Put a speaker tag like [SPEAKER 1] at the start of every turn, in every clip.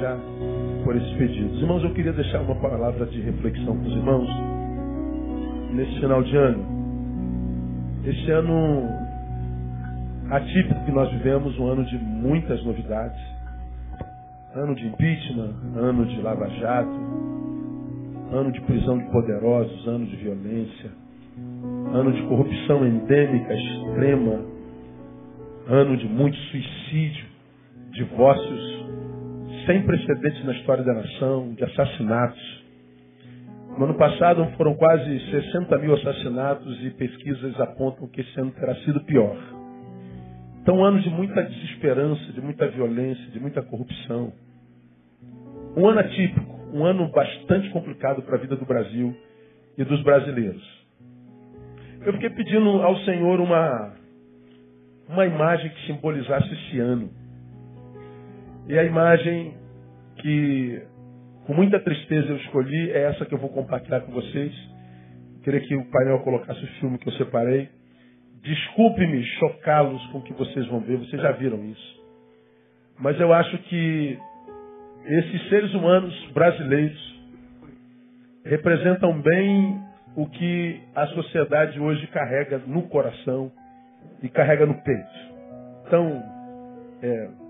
[SPEAKER 1] já por esses pedidos. Irmãos, eu queria deixar uma palavra de reflexão para os irmãos nesse final de ano. Este ano atípico que nós vivemos, um ano de muitas novidades. Ano de impeachment, ano de lava jato, ano de prisão de poderosos, ano de violência, ano de corrupção endêmica extrema, ano de muito suicídio, divórcios sem precedentes na história da nação, de assassinatos. No ano passado foram quase 60 mil assassinatos e pesquisas apontam que esse ano terá sido pior. Então, anos de muita desesperança, de muita violência, de muita corrupção. Um ano atípico, um ano bastante complicado para a vida do Brasil e dos brasileiros. Eu fiquei pedindo ao Senhor uma, uma imagem que simbolizasse esse ano. E a imagem que, com muita tristeza, eu escolhi é essa que eu vou compartilhar com vocês. Eu queria que o painel colocasse o filme que eu separei. Desculpe-me chocá-los com o que vocês vão ver, vocês já viram isso. Mas eu acho que esses seres humanos brasileiros representam bem o que a sociedade hoje carrega no coração e carrega no peito. Então, é,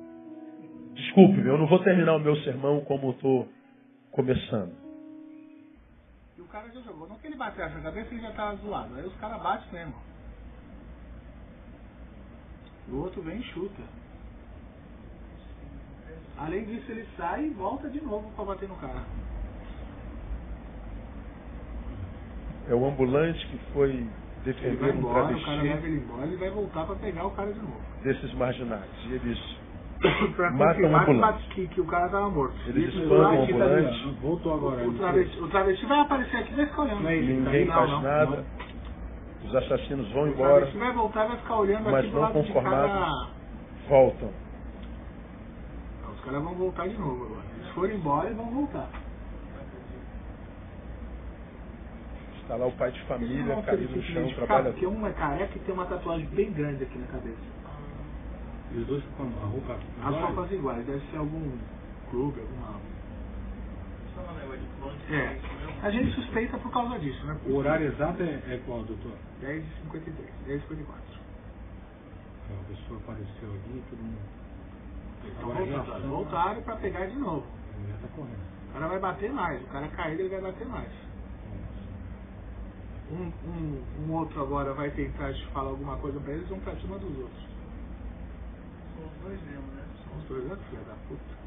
[SPEAKER 1] Desculpe, eu não vou terminar o meu sermão como estou começando.
[SPEAKER 2] E o cara já jogou. Não que ele bateu a cabeça, ele já estava zoado. Aí os caras batem mesmo. O outro vem e chuta. Além disso, ele sai e volta de novo para bater no cara.
[SPEAKER 1] É o ambulante que foi defender
[SPEAKER 2] um travesti.
[SPEAKER 1] O
[SPEAKER 2] cara leva ele embora e vai voltar para pegar o cara de novo.
[SPEAKER 1] Desses marginais. E eles
[SPEAKER 2] pra
[SPEAKER 1] um ambulante.
[SPEAKER 2] Que, que o cara estava morto.
[SPEAKER 1] Eles espancam o ambulante.
[SPEAKER 2] Tá Voltou agora. O travesti, o travesti vai aparecer aqui e vai ficar olhando. Não é
[SPEAKER 1] Ninguém
[SPEAKER 2] não,
[SPEAKER 1] faz
[SPEAKER 2] não,
[SPEAKER 1] nada.
[SPEAKER 2] Não.
[SPEAKER 1] Os assassinos vão
[SPEAKER 2] o
[SPEAKER 1] embora. O
[SPEAKER 2] travesti vai voltar e vai ficar olhando
[SPEAKER 1] mas
[SPEAKER 2] aqui do
[SPEAKER 1] não
[SPEAKER 2] lado de cada...
[SPEAKER 1] voltam.
[SPEAKER 2] Os caras vão voltar de novo agora. Eles foram embora e vão voltar.
[SPEAKER 1] Está lá o pai de família, caído no chão, trabalha.
[SPEAKER 2] Porque um é careca e tem uma tatuagem bem grande aqui na cabeça.
[SPEAKER 3] E os dois com a roupa
[SPEAKER 2] As roupas iguais, deve ser algum clube, alguma. É. A gente suspeita por causa disso, né?
[SPEAKER 3] O horário exato é, é qual, doutor?
[SPEAKER 2] 10h53, 10h54.
[SPEAKER 3] A pessoa apareceu ali, todo mundo.
[SPEAKER 2] Então voltaram, voltaram para pegar de novo.
[SPEAKER 3] Já tá correndo.
[SPEAKER 2] O cara vai bater mais, o cara cair ele vai bater mais. Um, um, um outro agora vai tentar te falar alguma coisa para eles, vão pra cima dos outros dois mesmo, né? São os dois, né, filha da puta?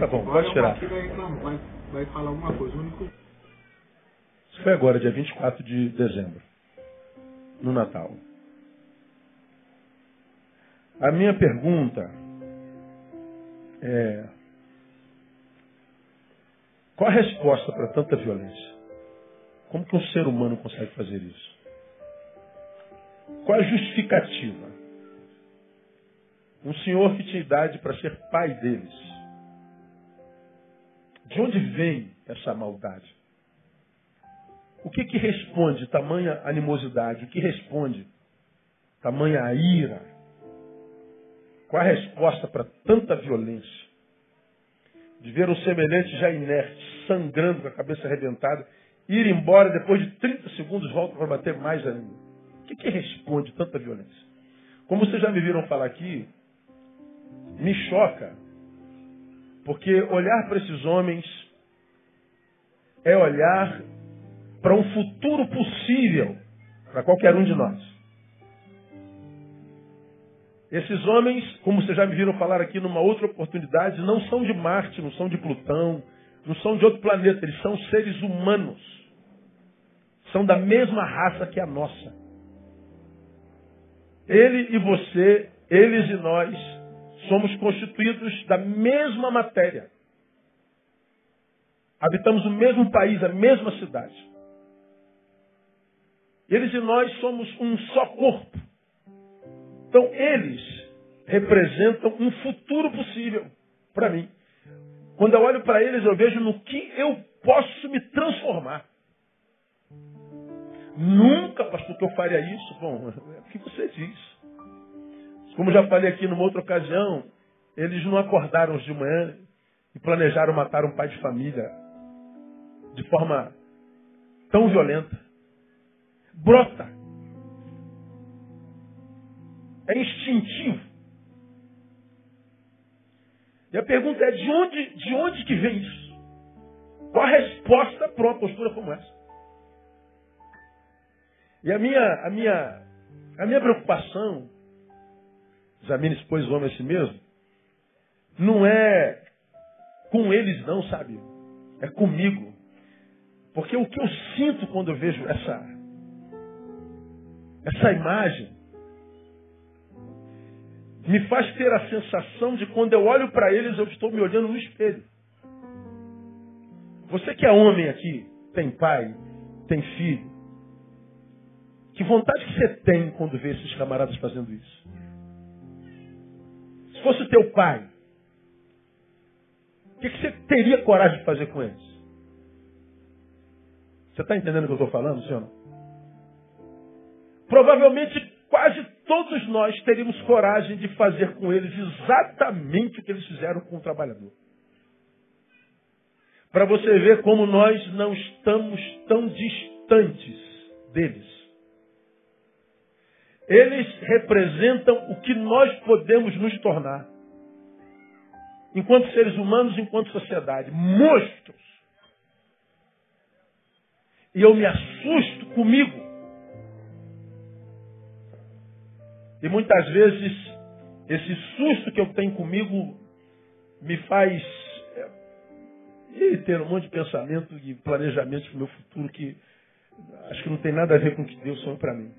[SPEAKER 1] Tá bom, pode tirar.
[SPEAKER 2] Vai, vai, vai falar alguma coisa. O único...
[SPEAKER 1] Isso foi agora, dia 24 de dezembro, no Natal. A minha pergunta é: qual a resposta para tanta violência? Como que um ser humano consegue fazer isso? Qual a justificativa? Um senhor que tinha idade para ser pai deles. De onde vem essa maldade? O que que responde tamanha animosidade? O que responde tamanha ira? Qual a resposta para tanta violência? De ver um semelhante já inerte, sangrando com a cabeça arrebentada, ir embora depois de 30 segundos volta para bater mais ainda. O que, que responde tanta violência? Como vocês já me viram falar aqui, me choca, porque olhar para esses homens é olhar para um futuro possível para qualquer um de nós. Esses homens, como vocês já me viram falar aqui numa outra oportunidade, não são de Marte, não são de Plutão, não são de outro planeta, eles são seres humanos. São da mesma raça que a nossa. Ele e você, eles e nós, somos constituídos da mesma matéria. Habitamos o mesmo país, a mesma cidade. Eles e nós somos um só corpo. Então, eles representam um futuro possível para mim. Quando eu olho para eles, eu vejo no que eu posso me transformar. Nunca, pastor, que eu faria isso. Bom, é o que você diz. Como já falei aqui numa outra ocasião, eles não acordaram de manhã e planejaram matar um pai de família de forma tão violenta. Brota. É instintivo. E a pergunta é de onde, de onde que vem isso? Qual a resposta para uma postura como essa? E a minha, a minha, a minha preocupação, examine expôs o homem a si mesmo, não é com eles não, sabe? É comigo. Porque o que eu sinto quando eu vejo essa, essa imagem me faz ter a sensação de quando eu olho para eles, eu estou me olhando no espelho. Você que é homem aqui, tem pai, tem filho, que vontade que você tem quando vê esses camaradas fazendo isso? Se fosse teu pai, o que, que você teria coragem de fazer com eles? Você está entendendo o que eu estou falando, senhor? Provavelmente quase todos nós teríamos coragem de fazer com eles exatamente o que eles fizeram com o trabalhador. Para você ver como nós não estamos tão distantes deles. Eles representam o que nós podemos nos tornar. Enquanto seres humanos, enquanto sociedade. Monstros. E eu me assusto comigo. E muitas vezes, esse susto que eu tenho comigo me faz é, ter um monte de pensamento e planejamento para o meu futuro que acho que não tem nada a ver com o que Deus sonhou para mim.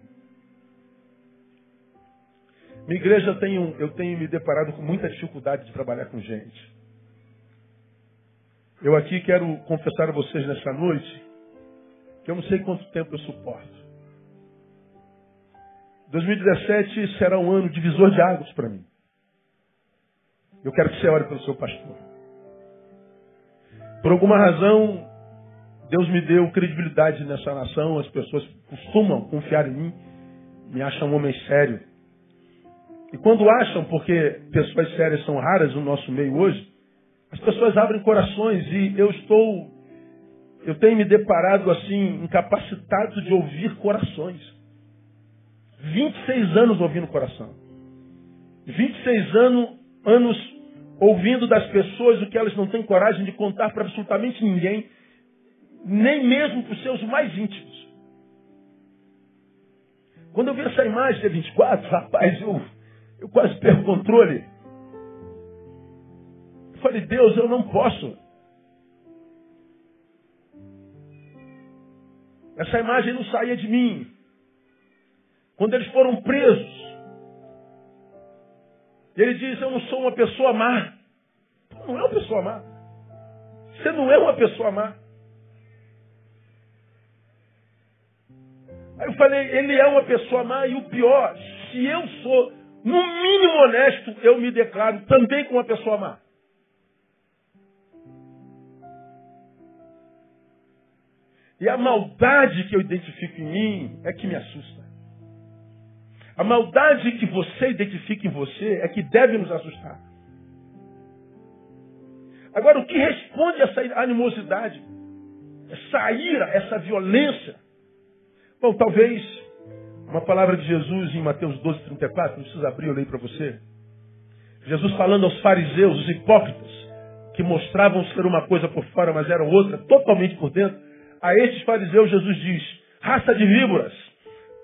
[SPEAKER 1] Minha igreja tenho, eu tenho me deparado com muita dificuldade de trabalhar com gente. Eu aqui quero confessar a vocês nessa noite que eu não sei quanto tempo eu suporto. 2017 será um ano divisor de águas para mim. Eu quero que você ore pelo seu pastor. Por alguma razão, Deus me deu credibilidade nessa nação, as pessoas costumam confiar em mim, me acham um homem sério. E quando acham, porque pessoas sérias são raras no nosso meio hoje, as pessoas abrem corações e eu estou, eu tenho me deparado assim, incapacitado de ouvir corações. 26 anos ouvindo coração. 26 anos, anos ouvindo das pessoas o que elas não têm coragem de contar para absolutamente ninguém, nem mesmo para os seus mais íntimos. Quando eu vi essa imagem de 24, rapaz, eu eu quase perco o controle. Eu falei, Deus, eu não posso. Essa imagem não saía de mim. Quando eles foram presos, ele diz: Eu não sou uma pessoa má. Não é uma pessoa má. Você não é uma pessoa má. Aí eu falei: Ele é uma pessoa má. E o pior, se eu sou no mínimo honesto, eu me declaro também com uma pessoa má. E a maldade que eu identifico em mim é que me assusta. A maldade que você identifica em você é que deve nos assustar. Agora, o que responde a essa animosidade, essa ira, essa violência? Bom, talvez uma palavra de Jesus em Mateus 12, 34, não precisa abrir, eu leio para você. Jesus falando aos fariseus, os hipócritas, que mostravam ser uma coisa por fora, mas eram outra, totalmente por dentro. A estes fariseus Jesus diz, raça de víboras,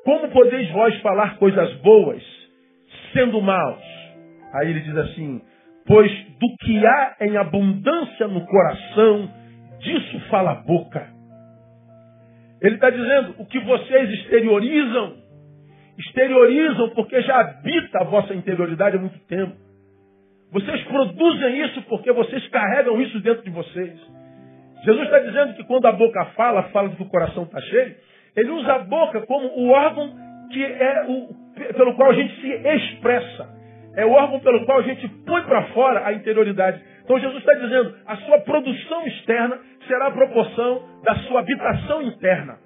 [SPEAKER 1] como podeis vós falar coisas boas, sendo maus? Aí ele diz assim, pois do que há em abundância no coração, disso fala a boca. Ele está dizendo, o que vocês exteriorizam, exteriorizam porque já habita a vossa interioridade há muito tempo. Vocês produzem isso porque vocês carregam isso dentro de vocês. Jesus está dizendo que quando a boca fala, fala do que o coração está cheio. Ele usa a boca como o órgão que é o, pelo qual a gente se expressa. É o órgão pelo qual a gente põe para fora a interioridade. Então Jesus está dizendo, a sua produção externa será a proporção da sua habitação interna.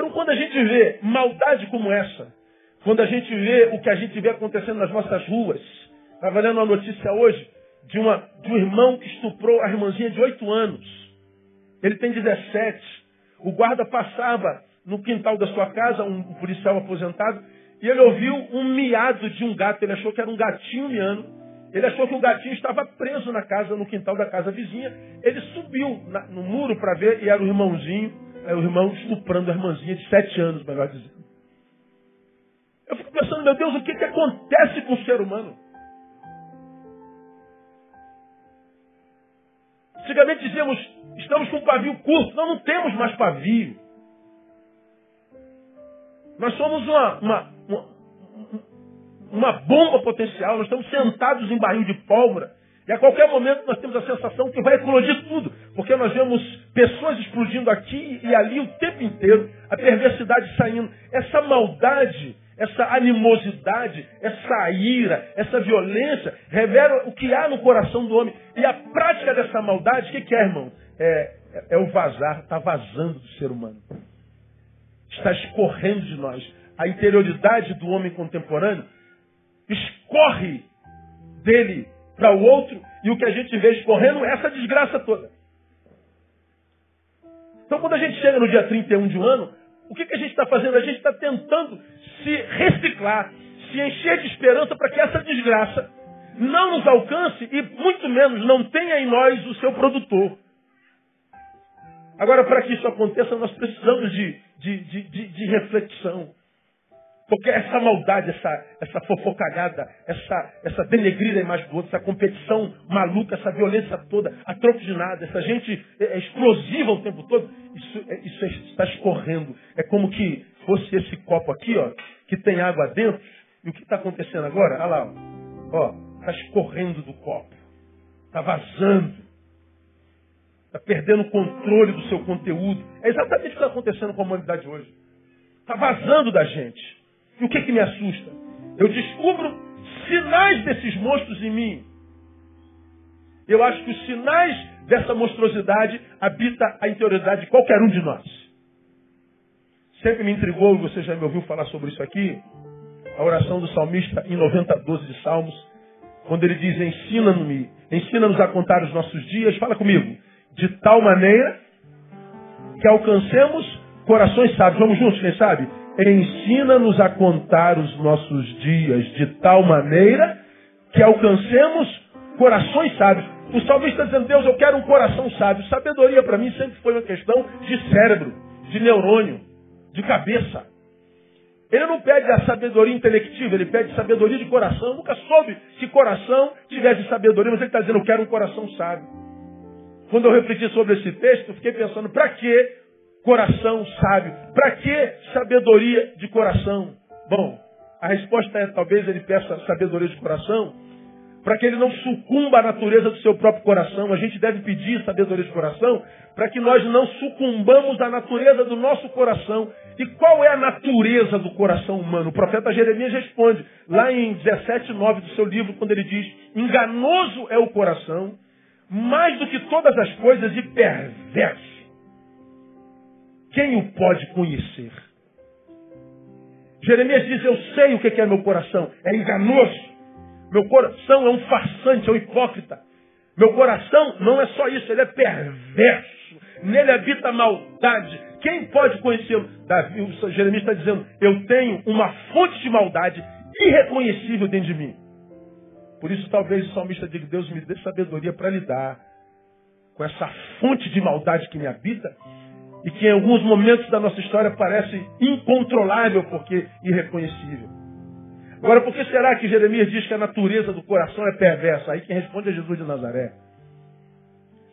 [SPEAKER 1] Então, quando a gente vê maldade como essa, quando a gente vê o que a gente vê acontecendo nas nossas ruas, Estava lendo uma notícia hoje de, uma, de um irmão que estuprou a irmãzinha de 8 anos. Ele tem 17. O guarda passava no quintal da sua casa, um, policial aposentado, e ele ouviu um miado de um gato. Ele achou que era um gatinho miando. Ele achou que o gatinho estava preso na casa, no quintal da casa vizinha. Ele subiu na, no muro para ver e era o irmãozinho, é o irmão estuprando a irmãzinha de sete anos, melhor dizendo. Eu fico pensando, meu Deus, o que, que acontece com o ser humano? Antigamente dizíamos, estamos com pavio curto. Não, não temos mais pavio. Nós somos uma, uma, uma, uma bomba potencial. Nós estamos sentados em barril de pólvora. E a qualquer momento nós temos a sensação que vai eclodir tudo. Porque nós vemos pessoas explodindo aqui e ali o tempo inteiro. A perversidade saindo. Essa maldade essa animosidade, essa ira, essa violência, revela o que há no coração do homem. E a prática dessa maldade, o que, que é, irmão? É, é o vazar, está vazando do ser humano. Está escorrendo de nós. A interioridade do homem contemporâneo escorre dele para o outro, e o que a gente vê escorrendo é essa desgraça toda. Então, quando a gente chega no dia 31 de um ano, o que, que a gente está fazendo? A gente está tentando se reciclar, se encher de esperança para que essa desgraça não nos alcance e, muito menos, não tenha em nós o seu produtor. Agora, para que isso aconteça, nós precisamos de, de, de, de reflexão. Porque essa maldade, essa, essa fofocalhada, essa, essa denegrir a imagem do outro, essa competição maluca, essa violência toda, a troco de nada, essa gente é, é explosiva o tempo todo, isso, é, isso está escorrendo. É como que fosse esse copo aqui, ó, que tem água dentro. E o que está acontecendo agora? Olha lá, ó, está escorrendo do copo, está vazando, está perdendo o controle do seu conteúdo. É exatamente o que está acontecendo com a humanidade hoje. Está vazando da gente. E o que, que me assusta? Eu descubro sinais desses monstros em mim. Eu acho que os sinais dessa monstruosidade habita a interioridade de qualquer um de nós. Sempre me intrigou, você já me ouviu falar sobre isso aqui, a oração do salmista em 90, 12 de Salmos, quando ele diz, ensina-nos ensina-nos a contar os nossos dias, fala comigo, de tal maneira que alcancemos corações sábios. Vamos juntos, quem sabe? Ensina-nos a contar os nossos dias de tal maneira que alcancemos corações sábios. O salmista dizendo, Deus, eu quero um coração sábio. Sabedoria para mim sempre foi uma questão de cérebro, de neurônio, de cabeça. Ele não pede a sabedoria intelectiva, ele pede sabedoria de coração. Eu nunca soube que coração tivesse sabedoria, mas ele está dizendo, eu quero um coração sábio. Quando eu refleti sobre esse texto, fiquei pensando, para que coração sábio. Para que sabedoria de coração? Bom, a resposta é talvez ele peça sabedoria de coração para que ele não sucumba à natureza do seu próprio coração. A gente deve pedir sabedoria de coração para que nós não sucumbamos à natureza do nosso coração. E qual é a natureza do coração humano? O profeta Jeremias responde lá em 17, 9 do seu livro, quando ele diz: Enganoso é o coração, mais do que todas as coisas, e perverso. Quem o pode conhecer? Jeremias diz: Eu sei o que é meu coração. É enganoso. Meu coração é um farsante, é um hipócrita. Meu coração não é só isso, ele é perverso. Nele habita a maldade. Quem pode conhecê-lo? Jeremias está dizendo: Eu tenho uma fonte de maldade irreconhecível dentro de mim. Por isso, talvez o salmista diga: Deus me dê sabedoria para lidar com essa fonte de maldade que me habita e que em alguns momentos da nossa história parece incontrolável porque irreconhecível. Agora, por que será que Jeremias diz que a natureza do coração é perversa? Aí quem responde é Jesus de Nazaré.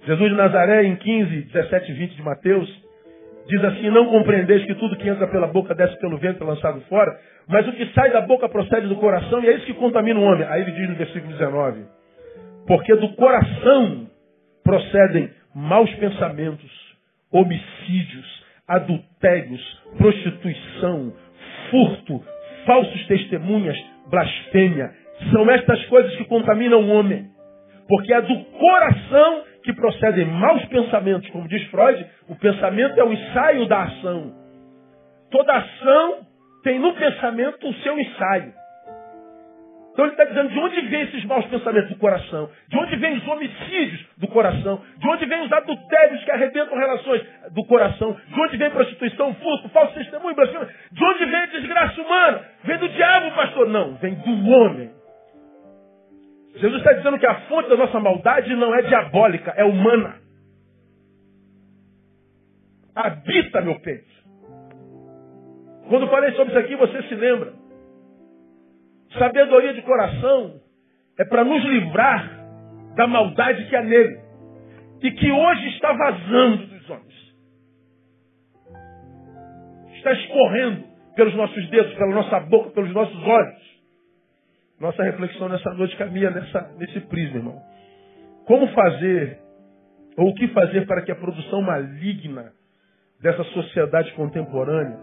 [SPEAKER 1] Jesus de Nazaré, em 15, 17 e 20 de Mateus, diz assim: Não compreendeis que tudo que entra pela boca desce pelo vento é lançado fora, mas o que sai da boca procede do coração e é isso que contamina o homem. Aí ele diz no versículo 19: Porque do coração procedem maus pensamentos, homicídios, adultérios, prostituição, furto, falsos testemunhas, blasfêmia. São estas coisas que contaminam o homem. Porque é do coração que procedem maus pensamentos. Como diz Freud, o pensamento é o ensaio da ação. Toda ação tem no pensamento o seu ensaio. Então ele está dizendo de onde vêm esses maus pensamentos do coração, de onde vêm os homicídios do coração, de onde vêm os adultérios que arrebentam relações do coração, de onde vem prostituição, furto, falso testemunho, blasfêmia, de onde vem a desgraça humana? Vem do diabo, pastor? Não, vem do homem. Jesus está dizendo que a fonte da nossa maldade não é diabólica, é humana. Habita meu peito. Quando falei sobre isso aqui, você se lembra. Sabedoria de coração é para nos livrar da maldade que há nele e que hoje está vazando dos homens. Está escorrendo pelos nossos dedos, pela nossa boca, pelos nossos olhos. Nossa reflexão nessa noite caminha nessa, nesse prisma, irmão. Como fazer, ou o que fazer para que a produção maligna dessa sociedade contemporânea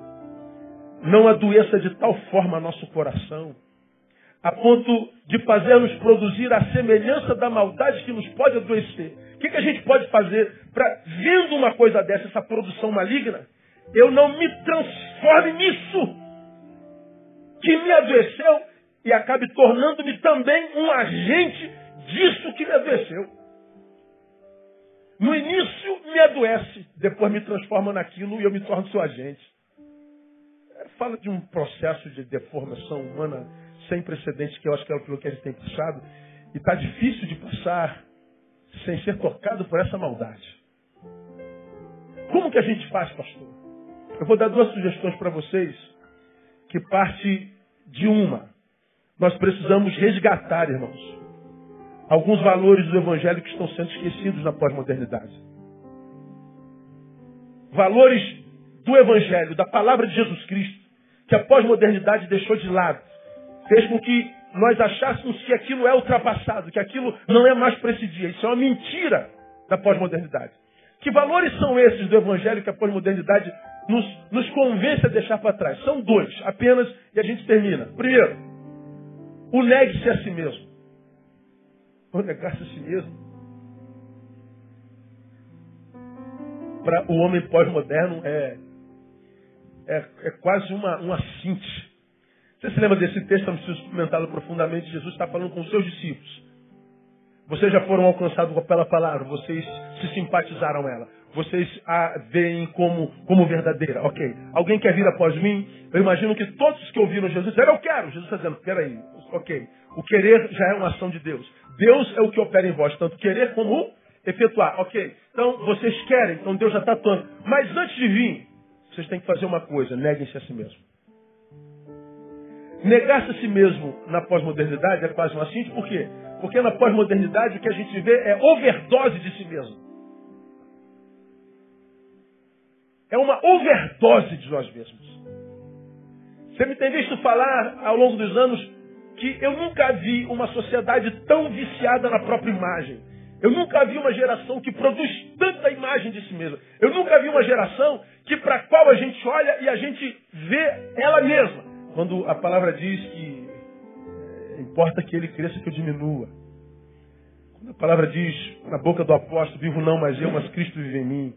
[SPEAKER 1] não adoeça de tal forma nosso coração a ponto de fazer-nos produzir a semelhança da maldade que nos pode adoecer. O que, que a gente pode fazer para, vendo uma coisa dessa, essa produção maligna, eu não me transforme nisso que me adoeceu e acabe tornando-me também um agente disso que me adoeceu. No início me adoece, depois me transforma naquilo e eu me torno seu agente. Fala de um processo de deformação humana sem precedentes, que eu acho que é o que gente tem puxado, e está difícil de passar sem ser tocado por essa maldade. Como que a gente faz, pastor? Eu vou dar duas sugestões para vocês, que parte de uma. Nós precisamos resgatar, irmãos, alguns valores do Evangelho que estão sendo esquecidos na pós-modernidade. Valores do Evangelho, da palavra de Jesus Cristo, que a pós-modernidade deixou de lado fez com que nós achássemos que aquilo é ultrapassado, que aquilo não é mais para esse dia. Isso é uma mentira da pós-modernidade. Que valores são esses do Evangelho que a pós-modernidade nos, nos convence a deixar para trás? São dois, apenas, e a gente termina. Primeiro, o negue-se a si mesmo. O negar-se a si mesmo. Para o homem pós-moderno é, é, é quase uma, uma cinte você se lembra desse texto? Preciso comentá-lo profundamente. Jesus está falando com os seus discípulos. Vocês já foram alcançados pela palavra, vocês se simpatizaram ela, vocês a veem como, como verdadeira. Ok. Alguém quer vir após mim? Eu imagino que todos que ouviram Jesus disseram, eu quero. Jesus está dizendo, peraí, ok. O querer já é uma ação de Deus. Deus é o que opera em vós, tanto querer como efetuar. Ok. Então, vocês querem, então Deus já está atuando. Mas antes de vir, vocês têm que fazer uma coisa, neguem-se a si mesmo. Negar-se a si mesmo na pós-modernidade é quase uma síntese, por quê? Porque na pós-modernidade o que a gente vê é overdose de si mesmo. É uma overdose de nós mesmos. Você me tem visto falar ao longo dos anos que eu nunca vi uma sociedade tão viciada na própria imagem. Eu nunca vi uma geração que produz tanta imagem de si mesma. Eu nunca vi uma geração que para qual a gente olha e a gente vê ela mesma. Quando a palavra diz que é, importa que ele cresça que eu diminua. Quando a palavra diz na boca do apóstolo, vivo não mais eu, mas Cristo vive em mim.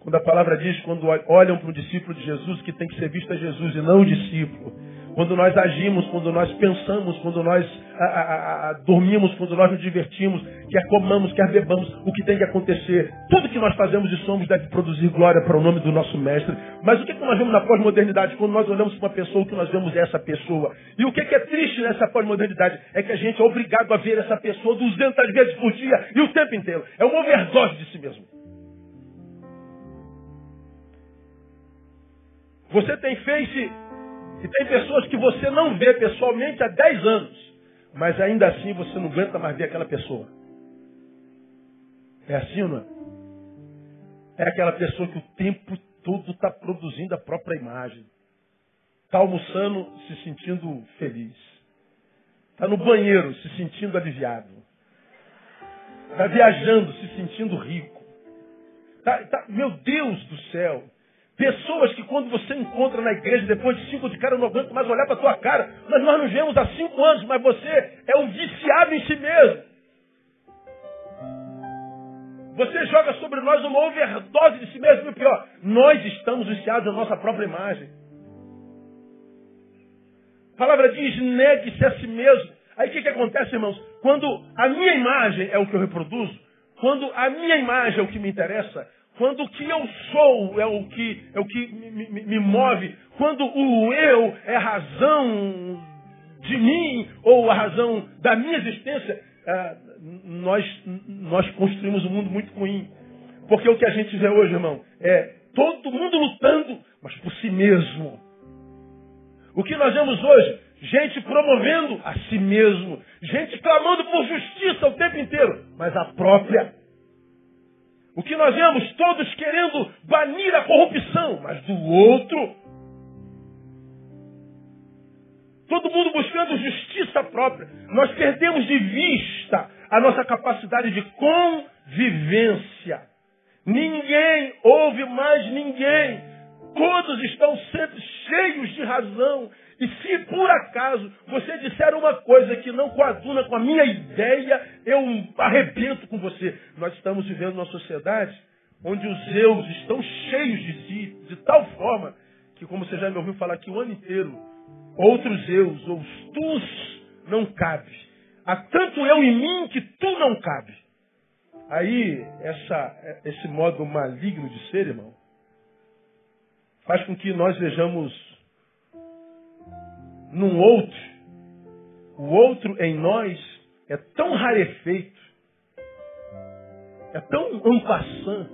[SPEAKER 1] Quando a palavra diz, quando olham para um discípulo de Jesus, que tem que ser visto a Jesus e não o discípulo. Quando nós agimos, quando nós pensamos, quando nós a, a, a, dormimos, quando nós nos divertimos, quer comamos, quer bebamos, o que tem que acontecer. Tudo que nós fazemos e somos deve produzir glória para o nome do nosso Mestre. Mas o que, que nós vemos na pós-modernidade? Quando nós olhamos para uma pessoa, o que nós vemos é essa pessoa. E o que, que é triste nessa pós-modernidade? É que a gente é obrigado a ver essa pessoa 200 vezes por dia e o tempo inteiro. É uma overdose de si mesmo. Você tem Face e tem pessoas que você não vê pessoalmente há 10 anos, mas ainda assim você não aguenta mais ver aquela pessoa. É assim ou não é? É aquela pessoa que o tempo todo está produzindo a própria imagem. Está almoçando se sentindo feliz. Está no banheiro se sentindo aliviado. Está viajando se sentindo rico. Tá, tá, meu Deus do céu! Pessoas que quando você encontra na igreja, depois de cinco de cara, eu não aguento mais olhar para tua cara. Mas nós nos vemos há cinco anos, mas você é um viciado em si mesmo. Você joga sobre nós uma overdose de si mesmo. E o pior, nós estamos viciados na nossa própria imagem. A palavra diz, negue-se a si mesmo. Aí o que, que acontece, irmãos? Quando a minha imagem é o que eu reproduzo, quando a minha imagem é o que me interessa, quando o que eu sou é o que, é o que me, me, me move, quando o eu é a razão de mim ou a razão da minha existência, ah, nós, nós construímos um mundo muito ruim. Porque o que a gente vê hoje, irmão, é todo mundo lutando, mas por si mesmo. O que nós vemos hoje? Gente promovendo a si mesmo. Gente clamando por justiça o tempo inteiro, mas a própria. O que nós vemos? Todos querendo banir a corrupção, mas do outro. Todo mundo buscando justiça própria. Nós perdemos de vista a nossa capacidade de convivência. Ninguém ouve mais ninguém. Todos estão sempre cheios de razão. E se por acaso você disser uma coisa que coaduna com a minha ideia, eu arrebento com você. Nós estamos vivendo uma sociedade onde os eus estão cheios de si, de tal forma que, como você já me ouviu falar aqui o ano inteiro, outros eus, ou os tus, não cabe. Há tanto eu em mim que tu não cabe. Aí, essa, esse modo maligno de ser, irmão, faz com que nós vejamos num outro, o outro em nós é tão rarefeito, é tão ampassant,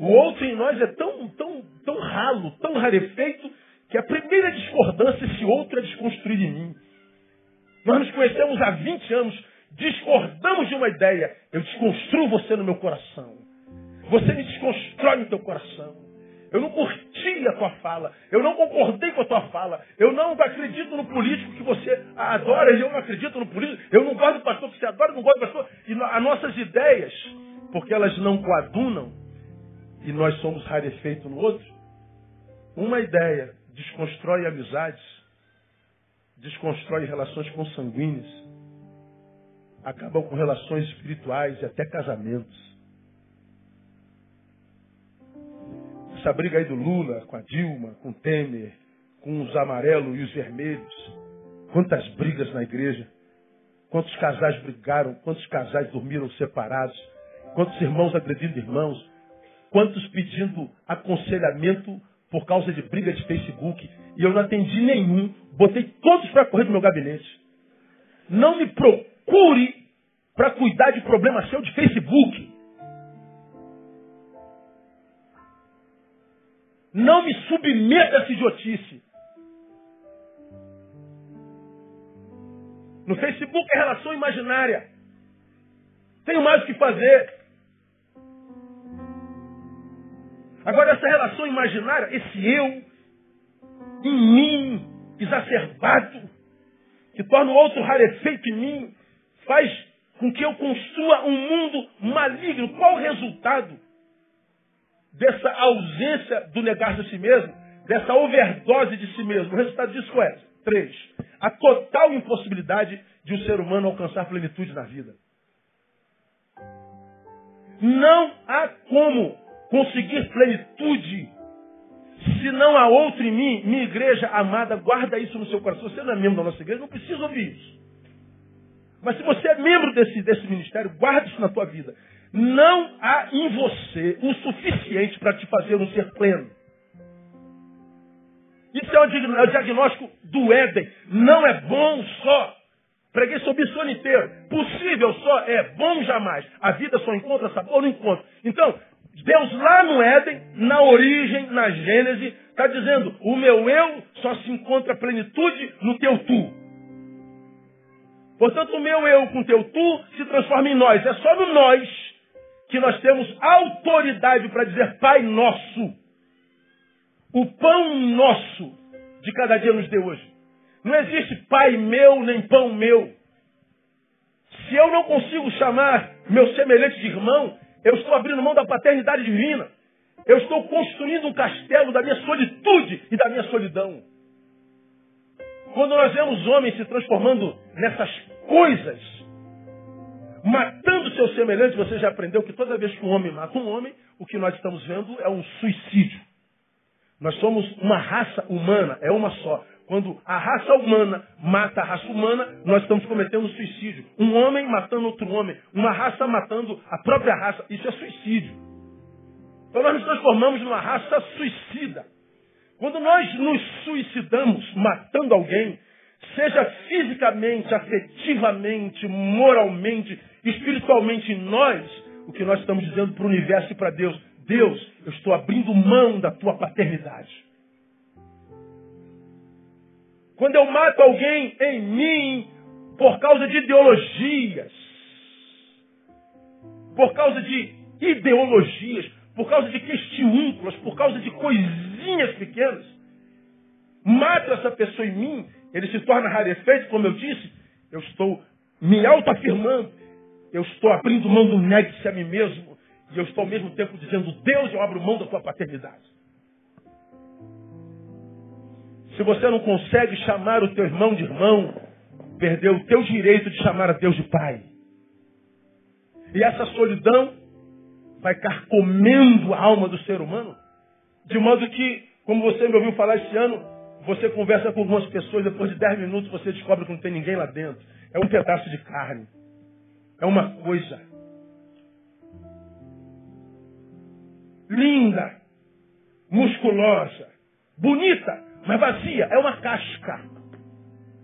[SPEAKER 1] o outro em nós é tão, tão, tão ralo, tão rarefeito, que a primeira discordância, esse outro é desconstruído em mim. Nós nos conhecemos há 20 anos, discordamos de uma ideia, eu desconstruo você no meu coração. Você me desconstrói no teu coração. Eu não curti a tua fala. Eu não concordei com a tua fala. Eu não acredito no político que você adora. Eu não acredito no político. Eu não gosto do pastor que você adora. Eu não gosto do pastor. E as nossas ideias, porque elas não coadunam, e nós somos rarefeitos no outro, uma ideia desconstrói amizades, desconstrói relações consanguíneas, acabam com relações espirituais e até casamentos. Essa briga aí do Lula com a Dilma, com o Temer, com os amarelos e os vermelhos. Quantas brigas na igreja. Quantos casais brigaram, quantos casais dormiram separados, quantos irmãos agredindo irmãos, quantos pedindo aconselhamento por causa de briga de Facebook. E eu não atendi nenhum, botei todos para correr do meu gabinete. Não me procure para cuidar de problema seu de Facebook. Não me submeta a essa idiotice. No Facebook é relação imaginária. Tenho mais o que fazer. Agora, essa relação imaginária, esse eu, em mim, exacerbado, que torna o outro rarefeito em mim, faz com que eu construa um mundo maligno. Qual o resultado? Dessa ausência do negar de si mesmo, dessa overdose de si mesmo. O resultado disso é, três, a total impossibilidade de um ser humano alcançar plenitude na vida. Não há como conseguir plenitude se não há outro em mim. Minha igreja amada, guarda isso no seu coração. Você não é membro da nossa igreja, não precisa ouvir isso. Mas se você é membro desse, desse ministério, guarda isso na tua vida. Não há em você o suficiente para te fazer um ser pleno. Isso é o diagnóstico do Éden. Não é bom só. Preguei sobre isso o ano inteiro. Possível só é bom jamais. A vida só encontra sabor no encontro. Então, Deus lá no Éden, na origem, na Gênese, está dizendo: o meu eu só se encontra plenitude no teu tu. Portanto, o meu eu com teu tu se transforma em nós. É só no nós que nós temos autoridade para dizer Pai nosso. O pão nosso de cada dia nos deu hoje. Não existe pai meu nem pão meu. Se eu não consigo chamar meu semelhante de irmão, eu estou abrindo mão da paternidade divina. Eu estou construindo um castelo da minha solitude e da minha solidão. Quando nós vemos homens se transformando nessas coisas, matando seu semelhante, você já aprendeu que toda vez que um homem mata um homem, o que nós estamos vendo é um suicídio. Nós somos uma raça humana, é uma só. Quando a raça humana mata a raça humana, nós estamos cometendo suicídio. Um homem matando outro homem, uma raça matando a própria raça, isso é suicídio. Então nós nos transformamos numa raça suicida. Quando nós nos suicidamos matando alguém, seja fisicamente, afetivamente, moralmente, espiritualmente em nós, o que nós estamos dizendo para o universo e para Deus, Deus, eu estou abrindo mão da tua paternidade. Quando eu mato alguém em mim por causa de ideologias, por causa de ideologias, por causa de questiúnculas, por causa de coisinhas pequenas, mato essa pessoa em mim, ele se torna rarefeito, como eu disse, eu estou me autoafirmando, eu estou abrindo mão do negue-se a mim mesmo, e eu estou ao mesmo tempo dizendo, Deus, eu abro mão da tua paternidade. Se você não consegue chamar o teu irmão de irmão, perdeu o teu direito de chamar a Deus de pai. E essa solidão vai carcomendo a alma do ser humano, de modo que, como você me ouviu falar esse ano, você conversa com algumas pessoas, depois de 10 minutos você descobre que não tem ninguém lá dentro. É um pedaço de carne. É uma coisa. Linda, musculosa, bonita, mas vazia, é uma casca.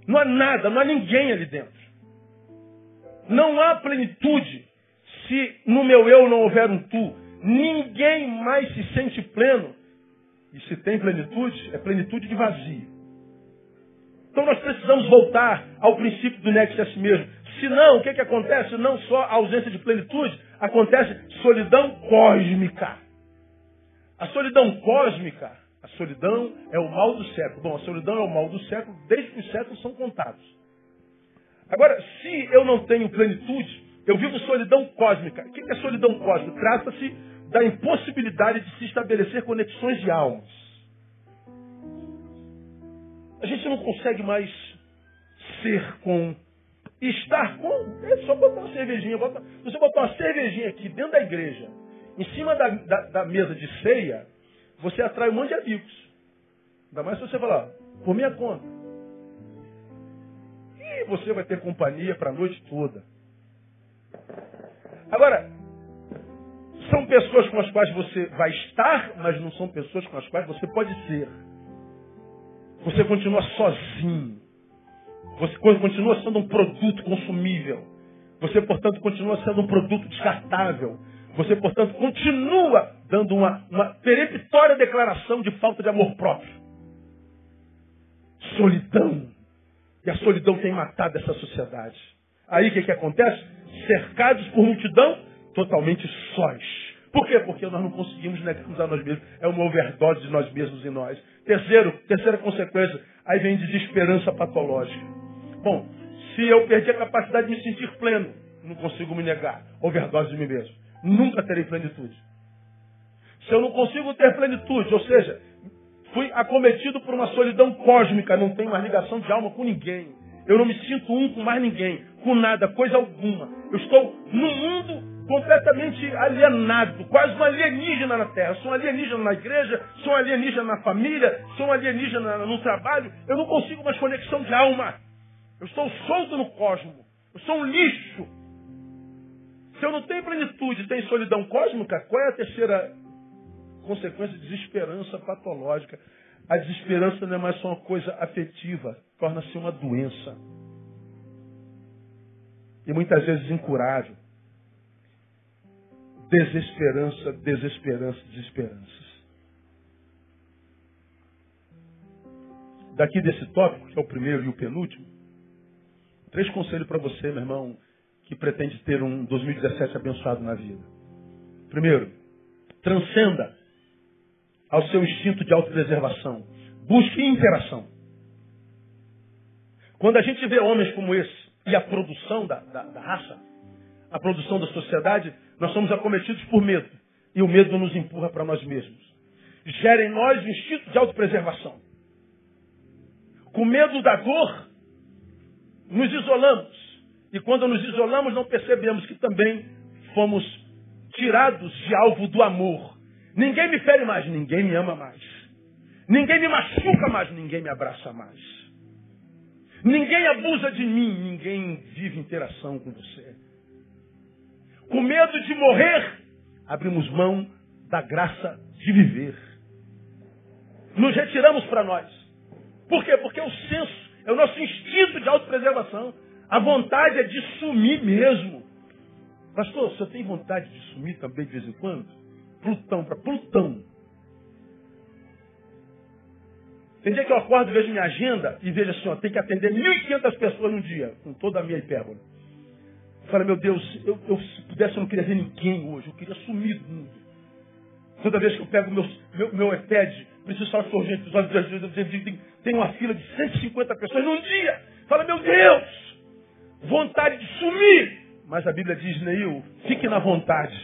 [SPEAKER 1] Não há nada, não há ninguém ali dentro. Não há plenitude se no meu eu não houver um tu. Ninguém mais se sente pleno. E se tem plenitude, é plenitude de vazio. Então nós precisamos voltar ao princípio do nexo a si mesmo. Senão, o que, que acontece? Não só a ausência de plenitude, acontece solidão cósmica. A solidão cósmica a solidão é o mal do século. Bom, a solidão é o mal do século desde que os séculos são contados. Agora, se eu não tenho plenitude, eu vivo solidão cósmica. O que é solidão cósmica? Trata-se da impossibilidade de se estabelecer conexões de almas. A gente não consegue mais ser com. Estar com. É só botar uma cervejinha. Bota, você botar uma cervejinha aqui dentro da igreja, em cima da, da, da mesa de ceia, você atrai um monte de amigos. Ainda mais se você falar, por minha conta. E você vai ter companhia para a noite toda. Agora, são pessoas com as quais você vai estar, mas não são pessoas com as quais você pode ser. Você continua sozinho. Você continua sendo um produto consumível. Você, portanto, continua sendo um produto descartável. Você, portanto, continua dando uma, uma peremptória declaração de falta de amor próprio. Solidão. E a solidão tem matado essa sociedade. Aí o que, que acontece? Cercados por multidão, totalmente sós. Por quê? Porque nós não conseguimos negarmos a nós mesmos. É uma overdose de nós mesmos em nós. Terceiro, terceira consequência, aí vem desesperança patológica. Bom, se eu perdi a capacidade de me sentir pleno, não consigo me negar. Overdose de mim mesmo nunca terei plenitude. Se eu não consigo ter plenitude, ou seja, fui acometido por uma solidão cósmica, não tenho mais ligação de alma com ninguém. Eu não me sinto um com mais ninguém, com nada, coisa alguma. Eu estou num mundo completamente alienado, quase um alienígena na terra. Sou um alienígena na igreja, sou um alienígena na família, sou um alienígena no trabalho. Eu não consigo mais conexão de alma. Eu estou solto no cosmos. Eu sou um lixo. Se eu não tenho plenitude, tenho solidão cósmica, qual é a terceira consequência? Desesperança patológica. A desesperança não é mais só uma coisa afetiva, torna-se uma doença. E muitas vezes incurável. Desesperança, desesperança, desesperanças. Daqui desse tópico, que é o primeiro e o penúltimo, três conselhos para você, meu irmão, que pretende ter um 2017 abençoado na vida. Primeiro, transcenda ao seu instinto de autopreservação. Busque interação. Quando a gente vê homens como esse e a produção da, da, da raça, a produção da sociedade, nós somos acometidos por medo. E o medo nos empurra para nós mesmos. Gera em nós o instinto de autopreservação. Com medo da dor, nos isolamos. E quando nos isolamos, não percebemos que também fomos tirados de alvo do amor. Ninguém me fere mais, ninguém me ama mais. Ninguém me machuca mais, ninguém me abraça mais. Ninguém abusa de mim, ninguém vive interação com você. Com medo de morrer, abrimos mão da graça de viver. Nos retiramos para nós. Por quê? Porque é o senso, é o nosso instinto de autopreservação. A vontade é de sumir mesmo. Pastor, você tem vontade de sumir também de vez em quando? Plutão para Plutão. Tem dia que eu acordo, vejo minha agenda e vejo assim, ó, tem que atender 1.500 pessoas num dia, com toda a minha hipérbole. Fala, meu Deus, eu, eu, se pudesse eu não queria ver ninguém hoje, eu queria sumir do mundo. Toda vez que eu pego meu, meu, meu iPad, preciso falar com urgente, tem uma fila de 150 pessoas num dia. Fala, meu Deus, vontade de sumir. Mas a Bíblia diz, Neil, fique na vontade,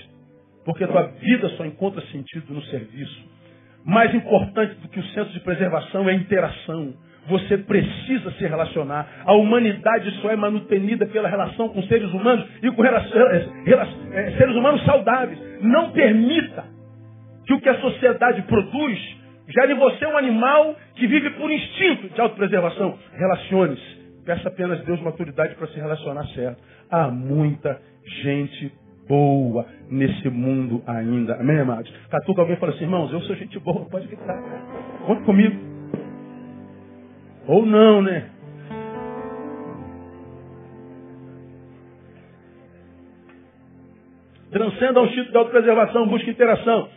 [SPEAKER 1] porque a tua vida só encontra sentido no serviço. Mais importante do que o senso de preservação é a interação. Você precisa se relacionar. A humanidade só é manutenida pela relação com seres humanos e com relação, é, seres humanos saudáveis. Não permita que o que a sociedade produz gere em você um animal que vive por instinto de autopreservação. Relacione-se. Peça apenas Deus maturidade para se relacionar certo. Há muita gente boa nesse mundo ainda. Amém, amados? Catuca alguém fala assim, irmãos, eu sou gente boa, pode gritar. Conta comigo. Ou não, né? Transcenda um instinto de autopreservação, busque interação.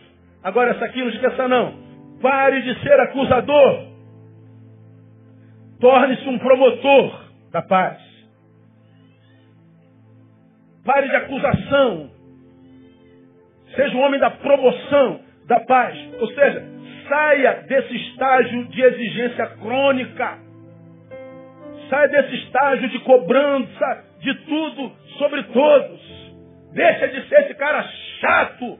[SPEAKER 1] Agora essa aqui não esqueça não. Pare de ser acusador. Torne-se um promotor da paz. Pare de acusação. Seja um homem da promoção da paz. Ou seja, saia desse estágio de exigência crônica. Saia desse estágio de cobrança de tudo sobre todos. Deixa de ser esse cara chato,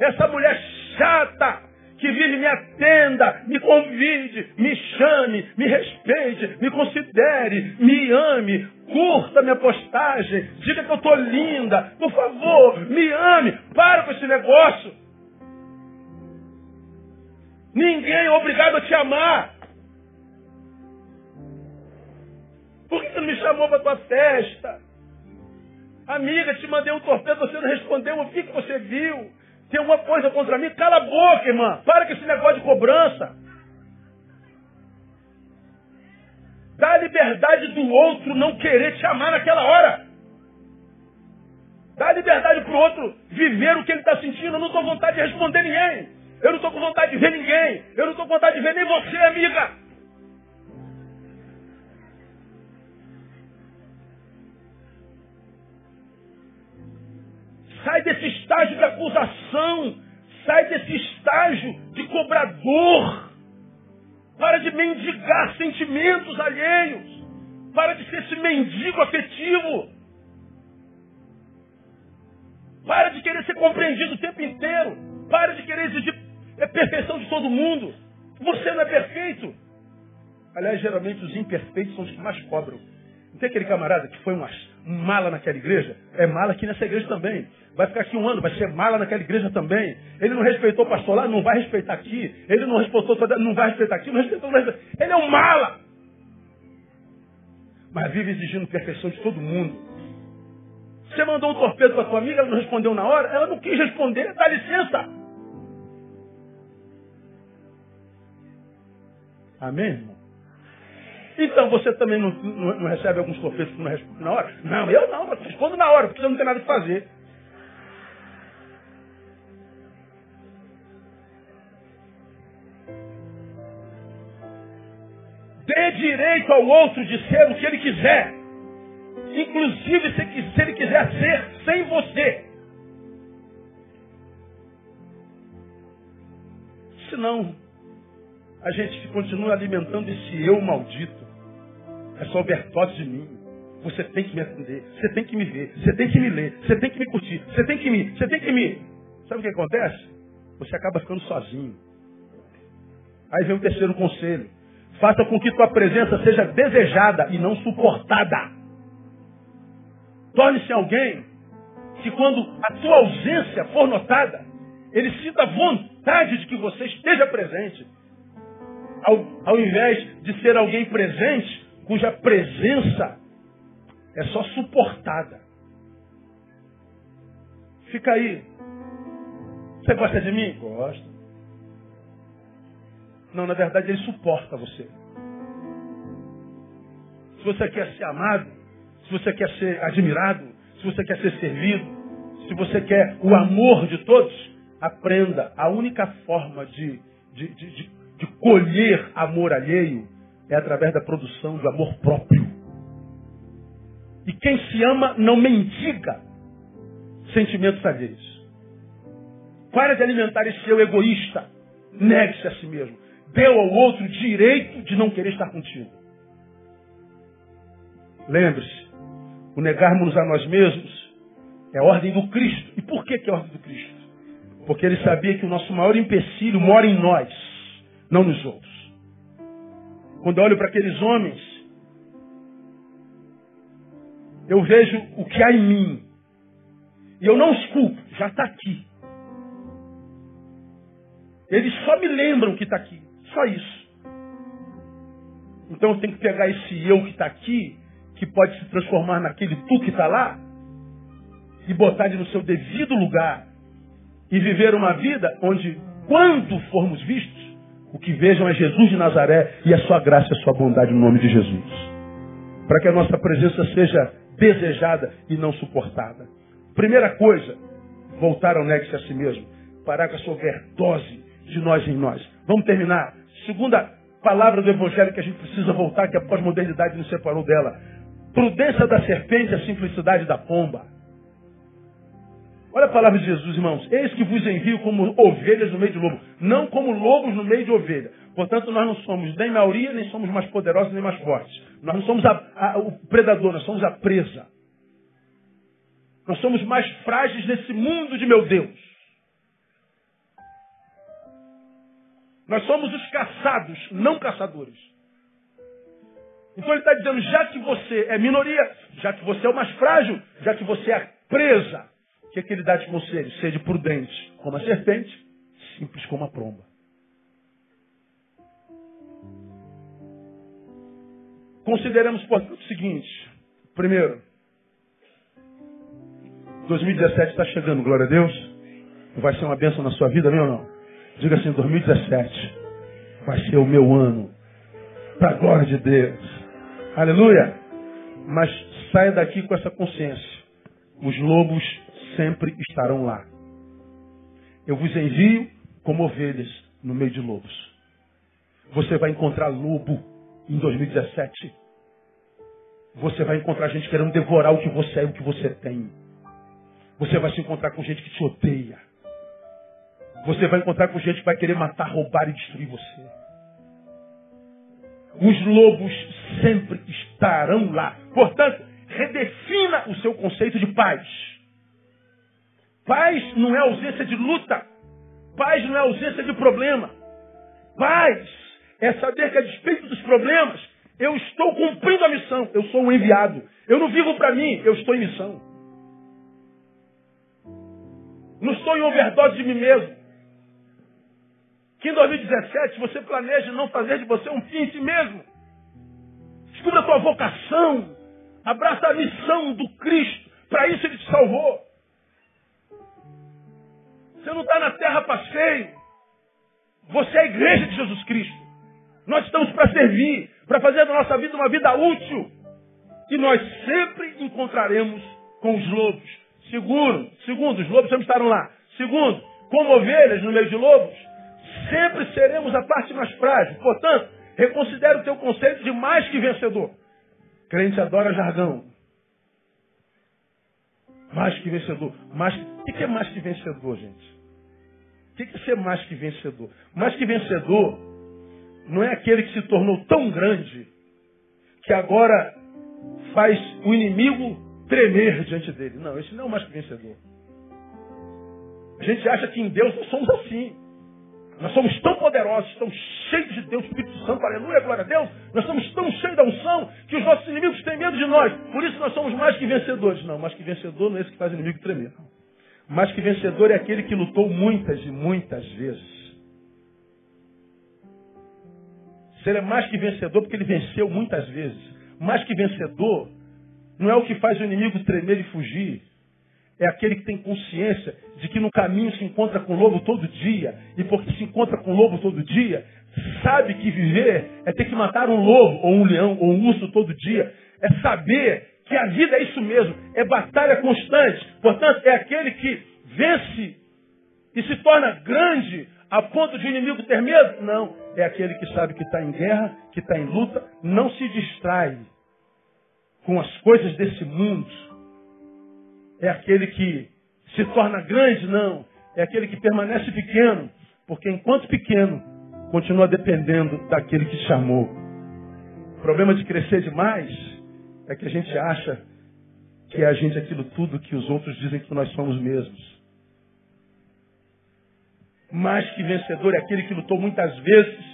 [SPEAKER 1] essa mulher chata, que vive me atenda, me convide, me chame, me respeite, me considere, me ame, curta minha postagem, diga que eu estou linda, por favor, me ame, para com esse negócio. Ninguém é obrigado a te amar. Por que você não me chamou para tua festa? Amiga, te mandei um torpedo, você não respondeu, o que, que você viu? Tem alguma coisa contra mim? Cala a boca, irmã. Para com esse negócio de cobrança. Dá a liberdade do outro não querer te amar naquela hora. Dá a liberdade para o outro viver o que ele está sentindo. Eu não estou vontade de responder ninguém. Eu não estou com vontade de ver ninguém. Eu não estou com vontade de ver nem você, amiga. Sai desse estágio de acusação. Sai desse estágio de cobrador. Para de mendigar sentimentos alheios. Para de ser esse mendigo afetivo. Para de querer ser compreendido o tempo inteiro. Para de querer exigir a perfeição de todo mundo. Você não é perfeito. Aliás, geralmente os imperfeitos são os que mais cobram. Não tem aquele camarada que foi uma mala naquela igreja? É mala aqui nessa igreja também. Vai ficar aqui um ano, vai ser mala naquela igreja também. Ele não respeitou o pastor lá, não vai respeitar aqui. Ele não respeitou, não vai respeitar aqui, não respeitou, não respeitou. Ele é um mala. Mas vive exigindo perfeição de todo mundo. Você mandou um torpedo para sua amiga, ela não respondeu na hora, ela não quis responder, dá licença. Amém, irmão? Então você também não, não, não recebe alguns torpedos que não respondem na hora? Não, eu não, eu respondo na hora, porque você não tem nada que fazer. Dê direito ao outro de ser o que ele quiser. Inclusive se, se ele quiser ser sem você. Senão, a gente continua alimentando esse eu maldito. É só overtote de mim. Você tem que me atender, você tem que me ver, você tem que me ler, você tem que me curtir, você tem que me, você tem que me. Sabe o que acontece? Você acaba ficando sozinho. Aí vem o terceiro conselho. Faça com que tua presença seja desejada e não suportada. Torne-se alguém que quando a tua ausência for notada, ele sinta vontade de que você esteja presente. Ao, ao invés de ser alguém presente, cuja presença é só suportada. Fica aí. Você gosta de mim? Gosto. Não, na verdade ele suporta você. Se você quer ser amado, se você quer ser admirado, se você quer ser servido, se você quer o amor de todos, aprenda. A única forma de, de, de, de, de colher amor alheio é através da produção do amor próprio. E quem se ama não mendiga sentimentos alheios. Para de alimentar esse eu egoísta. Negue-se a si mesmo. Deu ao outro direito de não querer estar contigo. Lembre-se, o negarmos a nós mesmos é a ordem do Cristo. E por que, que é a ordem do Cristo? Porque ele sabia que o nosso maior empecilho mora em nós, não nos outros. Quando eu olho para aqueles homens, eu vejo o que há em mim. E eu não os culpo, já está aqui. Eles só me lembram que está aqui. Só isso. Então eu tenho que pegar esse eu que está aqui, que pode se transformar naquele tu que está lá, e botar ele no seu devido lugar. E viver uma vida onde, quando formos vistos, o que vejam é Jesus de Nazaré e a sua graça e a sua bondade no nome de Jesus. Para que a nossa presença seja desejada e não suportada. Primeira coisa, voltar ao negue a si mesmo. Parar com essa overdose de nós em nós. Vamos terminar. Segunda palavra do Evangelho que a gente precisa voltar, que a pós-modernidade nos separou dela. Prudência da serpente, a simplicidade da pomba. Olha a palavra de Jesus, irmãos. Eis que vos envio como ovelhas no meio de lobo, não como lobos no meio de ovelha. Portanto, nós não somos nem maioria, nem somos mais poderosos, nem mais fortes. Nós não somos a, a, o predador, nós somos a presa. Nós somos mais frágeis nesse mundo de meu Deus. Nós somos os caçados, não caçadores. Então ele está dizendo, já que você é minoria, já que você é o mais frágil, já que você é presa, que, que ele dá de conselho? Seja prudente como a serpente, simples como a tromba. Consideramos, portanto, o seguinte. Primeiro, 2017 está chegando, glória a Deus. Vai ser uma bênção na sua vida, meu ou não? Diga assim, 2017 vai ser o meu ano. Para a glória de Deus. Aleluia. Mas saia daqui com essa consciência. Os lobos sempre estarão lá. Eu vos envio como ovelhas no meio de lobos. Você vai encontrar lobo em 2017. Você vai encontrar gente querendo devorar o que você é e o que você tem. Você vai se encontrar com gente que te odeia. Você vai encontrar com gente que vai querer matar, roubar e destruir você. Os lobos sempre estarão lá. Portanto, redefina o seu conceito de paz. Paz não é ausência de luta. Paz não é ausência de problema. Paz é saber que a despeito dos problemas, eu estou cumprindo a missão. Eu sou um enviado. Eu não vivo para mim, eu estou em missão. Não estou em overdose de mim mesmo. Que em 2017 você planeja não fazer de você um fim em si mesmo. Descubra a tua vocação. Abraça a missão do Cristo. Para isso ele te salvou. Você não está na terra passeio. Você é a igreja de Jesus Cristo. Nós estamos para servir, para fazer da nossa vida uma vida útil. E nós sempre encontraremos com os lobos. Segundo, segundo, os lobos sempre estarão lá. Segundo, como ovelhas no meio de lobos, sempre seremos a parte mais frágil. Portanto, reconsidere o teu conceito de mais que vencedor. Crente adora jargão. Mais que vencedor. Mais... O que é mais que vencedor, gente? O que é ser mais que vencedor? Mais que vencedor não é aquele que se tornou tão grande que agora faz o inimigo tremer diante dele. Não, esse não é o mais que vencedor. A gente acha que em Deus nós somos assim. Nós somos tão poderosos, tão cheios de Deus, Espírito Santo, aleluia, glória a Deus. Nós somos tão cheios da unção que os nossos inimigos têm medo de nós. Por isso nós somos mais que vencedores. Não, mais que vencedor não é esse que faz o inimigo tremer. Mais que vencedor é aquele que lutou muitas e muitas vezes. Se ele é mais que vencedor, porque ele venceu muitas vezes. Mais que vencedor, não é o que faz o inimigo tremer e fugir. É aquele que tem consciência de que no caminho se encontra com o lobo todo dia. E porque se encontra com o lobo todo dia, sabe que viver é ter que matar um lobo, ou um leão, ou um urso todo dia. É saber que a vida é isso mesmo, é batalha constante. Portanto, é aquele que vence e se torna grande a ponto de o inimigo ter medo? Não. É aquele que sabe que está em guerra, que está em luta, não se distrai com as coisas desse mundo. É aquele que se torna grande? Não. É aquele que permanece pequeno, porque enquanto pequeno, continua dependendo daquele que chamou. O problema de crescer demais é que a gente acha que é a gente aquilo tudo que os outros dizem que nós somos mesmos. Mais que vencedor é aquele que lutou muitas vezes.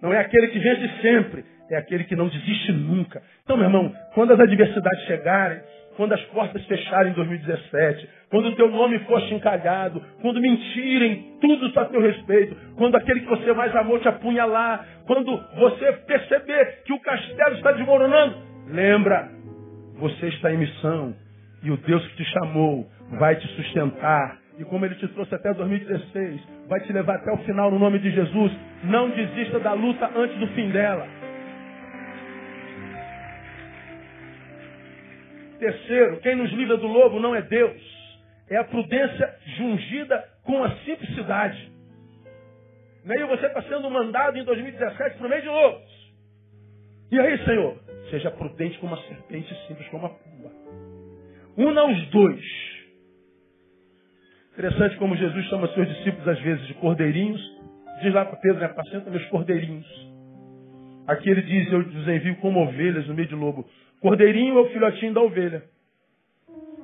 [SPEAKER 1] Não é aquele que vence sempre, é aquele que não desiste nunca. Então, meu irmão, quando as adversidades chegarem, quando as portas fecharem em 2017, quando o teu nome for chincalhado, quando mentirem tudo a teu respeito, quando aquele que você mais amou te apunhalar, quando você perceber que o castelo está desmoronando, lembra, você está em missão e o Deus que te chamou vai te sustentar. E como ele te trouxe até 2016, vai te levar até o final no nome de Jesus. Não desista da luta antes do fim dela. Terceiro, quem nos livra do lobo não é Deus. É a prudência jungida com a simplicidade. Nem você está sendo mandado em 2017 para o meio de lobos. E aí, Senhor? Seja prudente como a serpente, simples como a pumba. Una os dois. Interessante como Jesus chama seus discípulos às vezes de cordeirinhos. Diz lá para Pedro, né? Apacenta meus cordeirinhos. Aqui ele diz, eu os envio como ovelhas no meio de lobo. Cordeirinho é o filhotinho da ovelha.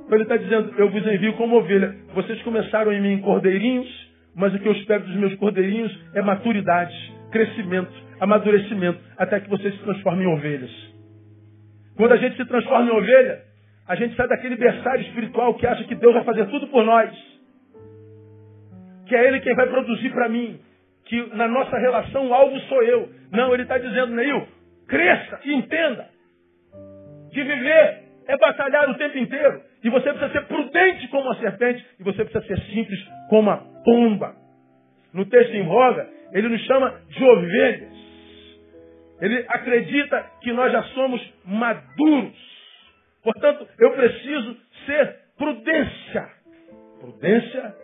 [SPEAKER 1] Então ele está dizendo, eu vos envio como ovelha. Vocês começaram em mim cordeirinhos, mas o que eu espero dos meus cordeirinhos é maturidade, crescimento, amadurecimento, até que vocês se transformem em ovelhas. Quando a gente se transforma em ovelha, a gente sai daquele berçário espiritual que acha que Deus vai fazer tudo por nós. Que é Ele quem vai produzir para mim. Que na nossa relação o alvo sou eu. Não, Ele está dizendo, Neil, cresça e entenda que viver é batalhar o tempo inteiro. E você precisa ser prudente como a serpente. E você precisa ser simples como a pomba. No texto em roga, ele nos chama de ovelhas. Ele acredita que nós já somos maduros. Portanto, eu preciso ser prudência. Prudência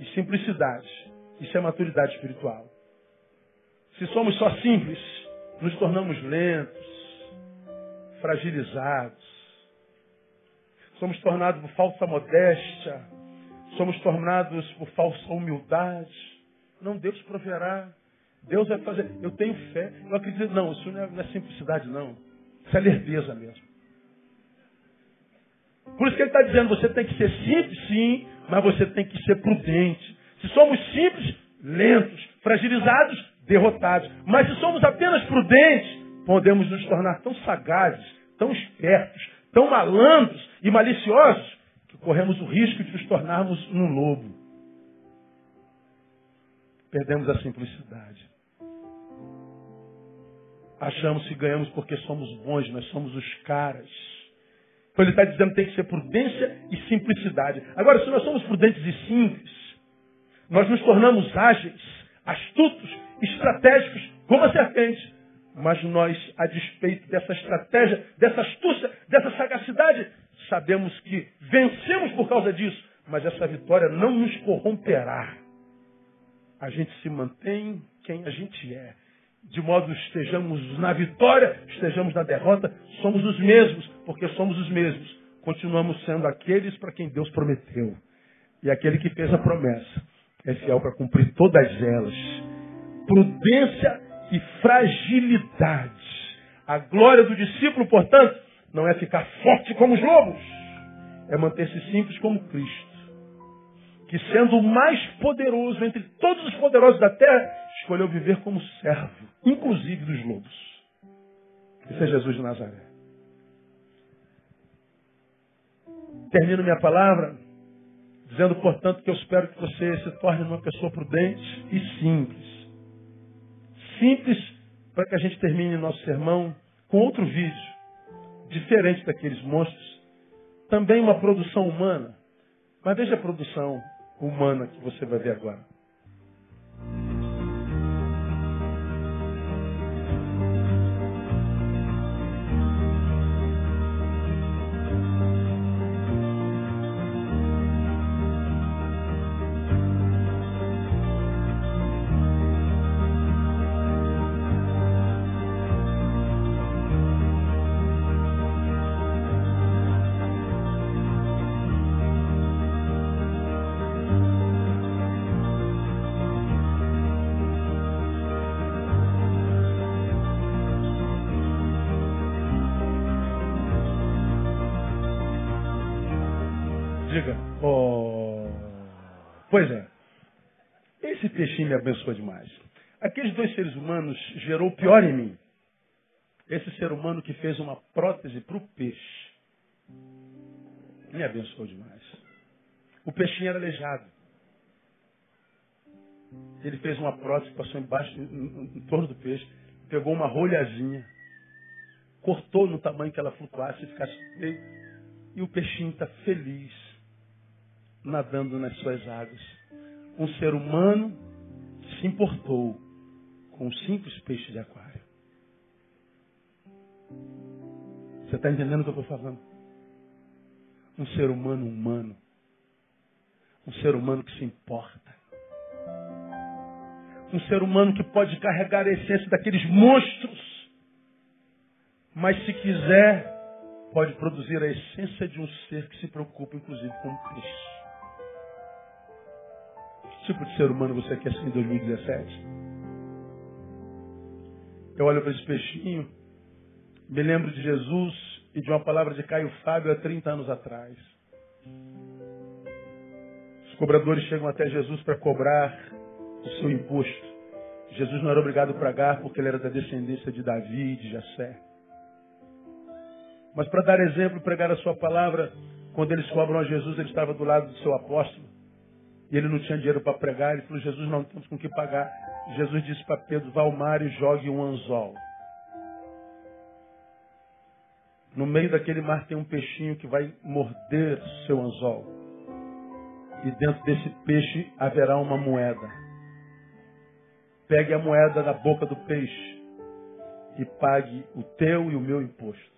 [SPEAKER 1] e simplicidade. Isso é maturidade espiritual. Se somos só simples, nos tornamos lentos, fragilizados. Somos tornados por falsa modéstia. Somos tornados por falsa humildade. Não, Deus proverá. Deus vai fazer. Eu tenho fé. Eu acredito. Não, isso não é, não é simplicidade, não. Isso é lerdeza mesmo. Por isso que ele está dizendo, você tem que ser simples, sim, mas você tem que ser prudente. Se somos simples, lentos, fragilizados, derrotados. Mas se somos apenas prudentes, podemos nos tornar tão sagazes, tão espertos, tão malandros e maliciosos, que corremos o risco de nos tornarmos um lobo. Perdemos a simplicidade. Achamos que ganhamos porque somos bons, nós somos os caras. Então ele está dizendo que tem que ser prudência e simplicidade. Agora, se nós somos prudentes e simples, nós nos tornamos ágeis, astutos, estratégicos, como a serpente. Mas nós, a despeito dessa estratégia, dessa astúcia, dessa sagacidade, sabemos que vencemos por causa disso. Mas essa vitória não nos corromperá. A gente se mantém quem a gente é. De modo que estejamos na vitória, estejamos na derrota, somos os mesmos, porque somos os mesmos. Continuamos sendo aqueles para quem Deus prometeu. E aquele que fez a promessa é fiel para cumprir todas elas. Prudência e fragilidade. A glória do discípulo, portanto, não é ficar forte como os lobos, é manter-se simples como Cristo. Que sendo o mais poderoso entre todos os poderosos da terra, escolheu viver como servo, inclusive dos lobos. Esse é Jesus de Nazaré. Termino minha palavra dizendo, portanto, que eu espero que você se torne uma pessoa prudente e simples simples para que a gente termine nosso sermão com outro vídeo, diferente daqueles monstros. Também uma produção humana. Mas veja a produção humana que você vai ver agora. Me abençoou demais. Aqueles dois seres humanos gerou o pior em mim. Esse ser humano que fez uma prótese para o peixe. Me abençoou demais. O peixinho era aleijado. Ele fez uma prótese, passou embaixo, em, em torno do peixe, pegou uma rolhazinha, cortou no tamanho que ela flutuasse e ficasse feio. E o peixinho está feliz nadando nas suas águas. Um ser humano se importou com um simples peixe de aquário. Você está entendendo o que eu estou falando? Um ser humano humano. Um ser humano que se importa. Um ser humano que pode carregar a essência daqueles monstros. Mas se quiser, pode produzir a essência de um ser que se preocupa, inclusive, com o peixe tipo de ser humano você quer ser em 2017? Eu olho para esse peixinho, me lembro de Jesus e de uma palavra de Caio Fábio há 30 anos atrás. Os cobradores chegam até Jesus para cobrar o seu imposto. Jesus não era obrigado a pagar porque ele era da descendência de Davi e de Jessé. Mas para dar exemplo, pregar a sua palavra, quando eles cobram a Jesus, ele estava do lado do seu apóstolo. E ele não tinha dinheiro para pregar. Ele falou, Jesus, não temos com que pagar. Jesus disse para Pedro, vá ao mar e jogue um anzol. No meio daquele mar tem um peixinho que vai morder seu anzol. E dentro desse peixe haverá uma moeda. Pegue a moeda da boca do peixe e pague o teu e o meu imposto.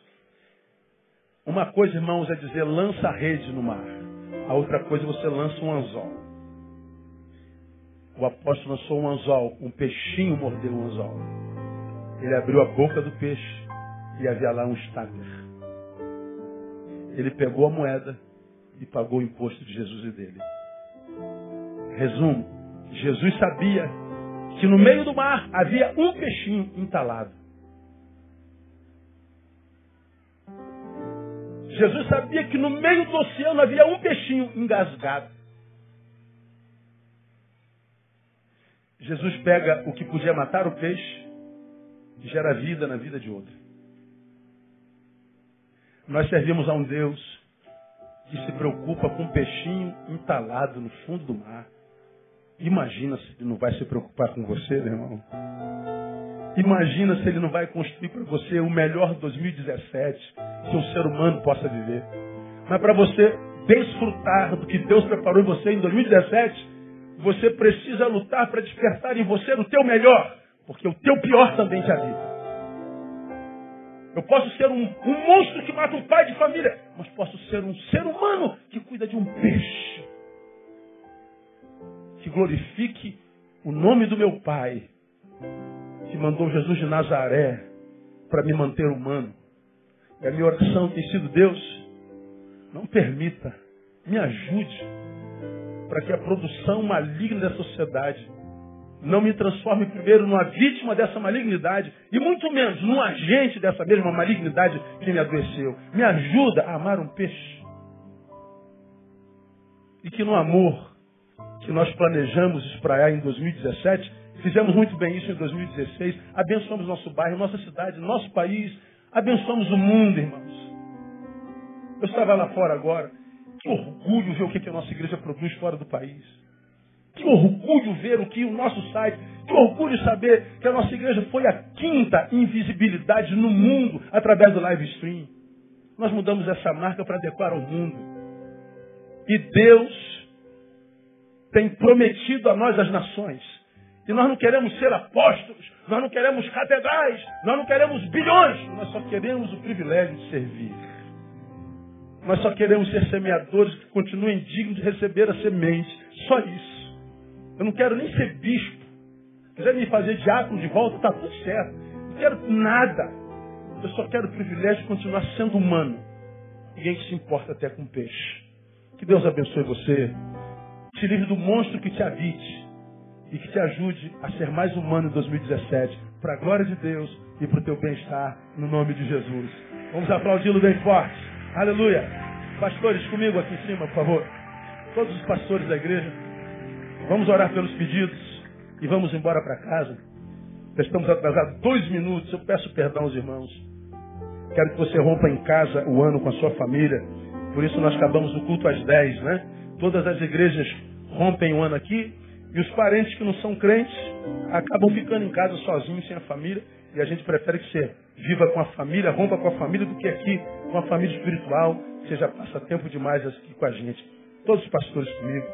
[SPEAKER 1] Uma coisa, irmãos, é dizer lança a rede no mar. A outra coisa é você lança um anzol. O apóstolo lançou um anzol, um peixinho mordeu um anzol. Ele abriu a boca do peixe e havia lá um estáter. Ele pegou a moeda e pagou o imposto de Jesus e dele. Resumo: Jesus sabia que no meio do mar havia um peixinho entalado. Jesus sabia que no meio do oceano havia um peixinho engasgado. Jesus pega o que podia matar o peixe e gera vida na vida de outro. Nós servimos a um Deus que se preocupa com um peixinho entalado no fundo do mar. Imagina se ele não vai se preocupar com você, meu irmão. Imagina se ele não vai construir para você o melhor 2017 que um ser humano possa viver. Mas para você desfrutar do que Deus preparou em você em 2017, você precisa lutar para despertar em você o teu melhor, porque o teu pior também te habita. Eu posso ser um, um monstro que mata um pai de família, mas posso ser um ser humano que cuida de um peixe. Que glorifique o nome do meu Pai, que mandou Jesus de Nazaré para me manter humano. E a minha oração tem sido, Deus, não permita, me ajude para que a produção maligna da sociedade não me transforme primeiro numa vítima dessa malignidade e muito menos num agente dessa mesma malignidade que me adoeceu. Me ajuda a amar um peixe. E que no amor que nós planejamos espraiar em 2017, fizemos muito bem isso em 2016, abençoamos nosso bairro, nossa cidade, nosso país, abençoamos o mundo, irmãos. Eu estava lá fora agora que orgulho ver o que a nossa igreja produz fora do país. Que orgulho ver o que o nosso site Que orgulho saber que a nossa igreja foi a quinta invisibilidade no mundo através do live stream. Nós mudamos essa marca para adequar ao mundo. E Deus tem prometido a nós as nações. E nós não queremos ser apóstolos, nós não queremos catedrais, nós não queremos bilhões, nós só queremos o privilégio de servir. Nós só queremos ser semeadores que continuem dignos de receber a semente. Só isso. Eu não quero nem ser bispo. Se quiser me fazer diácono de volta, está tudo certo. Não quero nada. Eu só quero o privilégio de continuar sendo humano. Ninguém se importa até com peixe. Que Deus abençoe você. Te livre do monstro que te habite. E que te ajude a ser mais humano em 2017. Para a glória de Deus e para o teu bem-estar. No nome de Jesus. Vamos aplaudi-lo bem forte. Aleluia. Pastores, comigo aqui em cima, por favor. Todos os pastores da igreja. Vamos orar pelos pedidos e vamos embora para casa. Estamos atrasados dois minutos. Eu peço perdão aos irmãos. Quero que você rompa em casa o ano com a sua família. Por isso nós acabamos o culto às 10, né? Todas as igrejas rompem o ano aqui. E os parentes que não são crentes acabam ficando em casa sozinhos, sem a família. E a gente prefere que você viva com a família, rompa com a família, do que aqui com a família espiritual. Você já passa tempo demais aqui com a gente. Todos os pastores comigo.